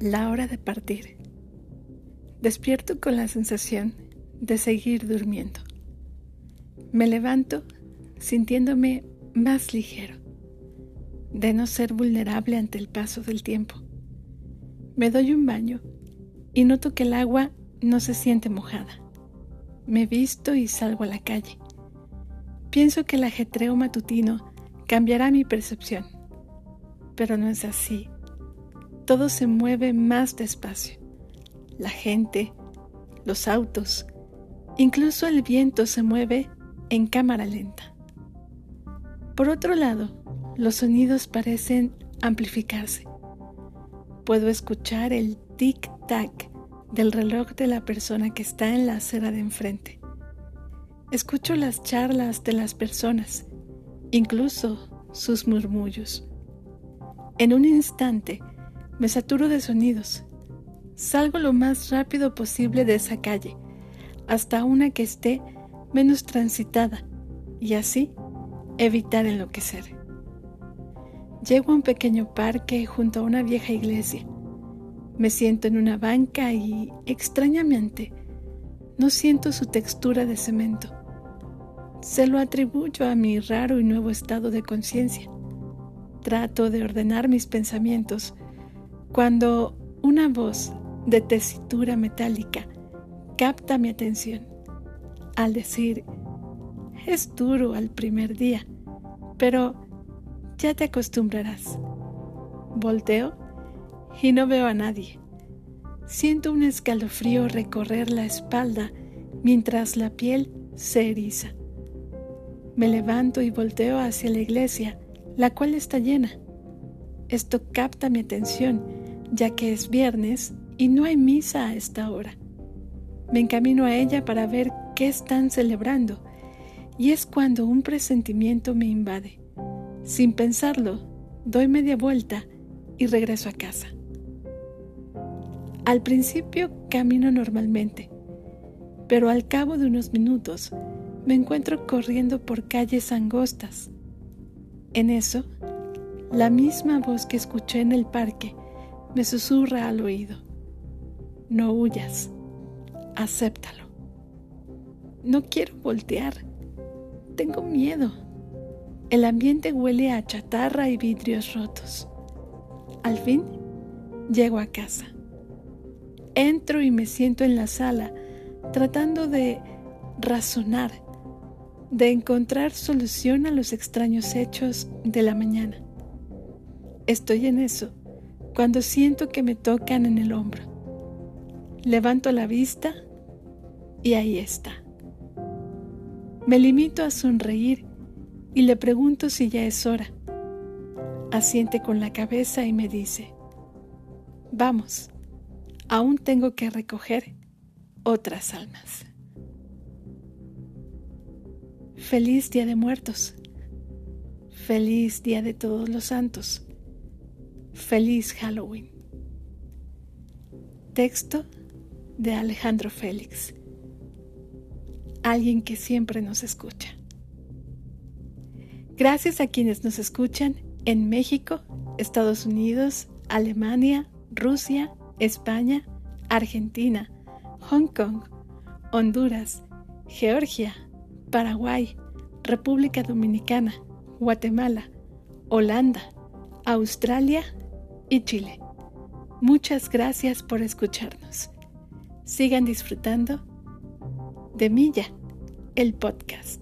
La hora de partir. Despierto con la sensación de seguir durmiendo. Me levanto sintiéndome más ligero, de no ser vulnerable ante el paso del tiempo. Me doy un baño y noto que el agua no se siente mojada. Me visto y salgo a la calle. Pienso que el ajetreo matutino cambiará mi percepción, pero no es así todo se mueve más despacio. La gente, los autos, incluso el viento se mueve en cámara lenta. Por otro lado, los sonidos parecen amplificarse. Puedo escuchar el tic-tac del reloj de la persona que está en la acera de enfrente. Escucho las charlas de las personas, incluso sus murmullos. En un instante, me saturo de sonidos. Salgo lo más rápido posible de esa calle, hasta una que esté menos transitada, y así evitar enloquecer. Llego a un pequeño parque junto a una vieja iglesia. Me siento en una banca y, extrañamente, no siento su textura de cemento. Se lo atribuyo a mi raro y nuevo estado de conciencia. Trato de ordenar mis pensamientos cuando una voz de tesitura metálica capta mi atención al decir, es duro al primer día, pero ya te acostumbrarás. Volteo y no veo a nadie. Siento un escalofrío recorrer la espalda mientras la piel se eriza. Me levanto y volteo hacia la iglesia, la cual está llena. Esto capta mi atención ya que es viernes y no hay misa a esta hora. Me encamino a ella para ver qué están celebrando y es cuando un presentimiento me invade. Sin pensarlo, doy media vuelta y regreso a casa. Al principio camino normalmente, pero al cabo de unos minutos me encuentro corriendo por calles angostas. En eso, la misma voz que escuché en el parque me susurra al oído. No huyas, acéptalo. No quiero voltear, tengo miedo. El ambiente huele a chatarra y vidrios rotos. Al fin, llego a casa. Entro y me siento en la sala tratando de razonar, de encontrar solución a los extraños hechos de la mañana. Estoy en eso cuando siento que me tocan en el hombro. Levanto la vista y ahí está. Me limito a sonreír y le pregunto si ya es hora. Asiente con la cabeza y me dice, vamos, aún tengo que recoger otras almas. Feliz Día de Muertos. Feliz Día de Todos los Santos. Feliz Halloween. Texto de Alejandro Félix. Alguien que siempre nos escucha. Gracias a quienes nos escuchan en México, Estados Unidos, Alemania, Rusia, España, Argentina, Hong Kong, Honduras, Georgia, Paraguay, República Dominicana, Guatemala, Holanda, Australia y Chile. Muchas gracias por escucharnos. Sigan disfrutando de Milla, el podcast.